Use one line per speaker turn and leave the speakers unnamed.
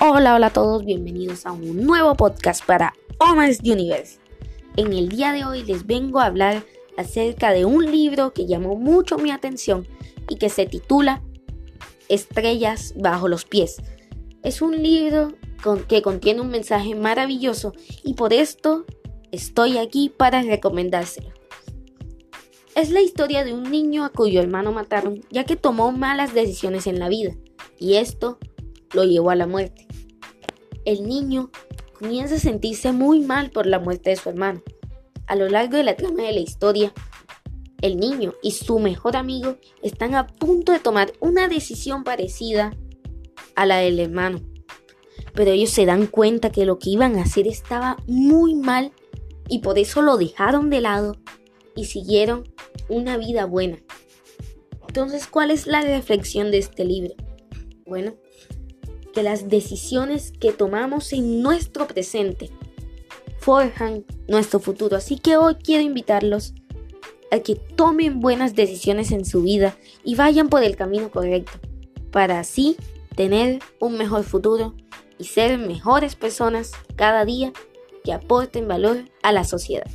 Hola, hola a todos, bienvenidos a un nuevo podcast para Honest Universe. En el día de hoy les vengo a hablar acerca de un libro que llamó mucho mi atención y que se titula Estrellas bajo los pies. Es un libro con, que contiene un mensaje maravilloso y por esto estoy aquí para recomendárselo. Es la historia de un niño a cuyo hermano mataron ya que tomó malas decisiones en la vida y esto lo llevó a la muerte el niño comienza a sentirse muy mal por la muerte de su hermano. A lo largo de la trama de la historia, el niño y su mejor amigo están a punto de tomar una decisión parecida a la del hermano. Pero ellos se dan cuenta que lo que iban a hacer estaba muy mal y por eso lo dejaron de lado y siguieron una vida buena. Entonces, ¿cuál es la reflexión de este libro? Bueno, que las decisiones que tomamos en nuestro presente forjan nuestro futuro. Así que hoy quiero invitarlos a que tomen buenas decisiones en su vida y vayan por el camino correcto, para así tener un mejor futuro y ser mejores personas cada día que aporten valor a la sociedad.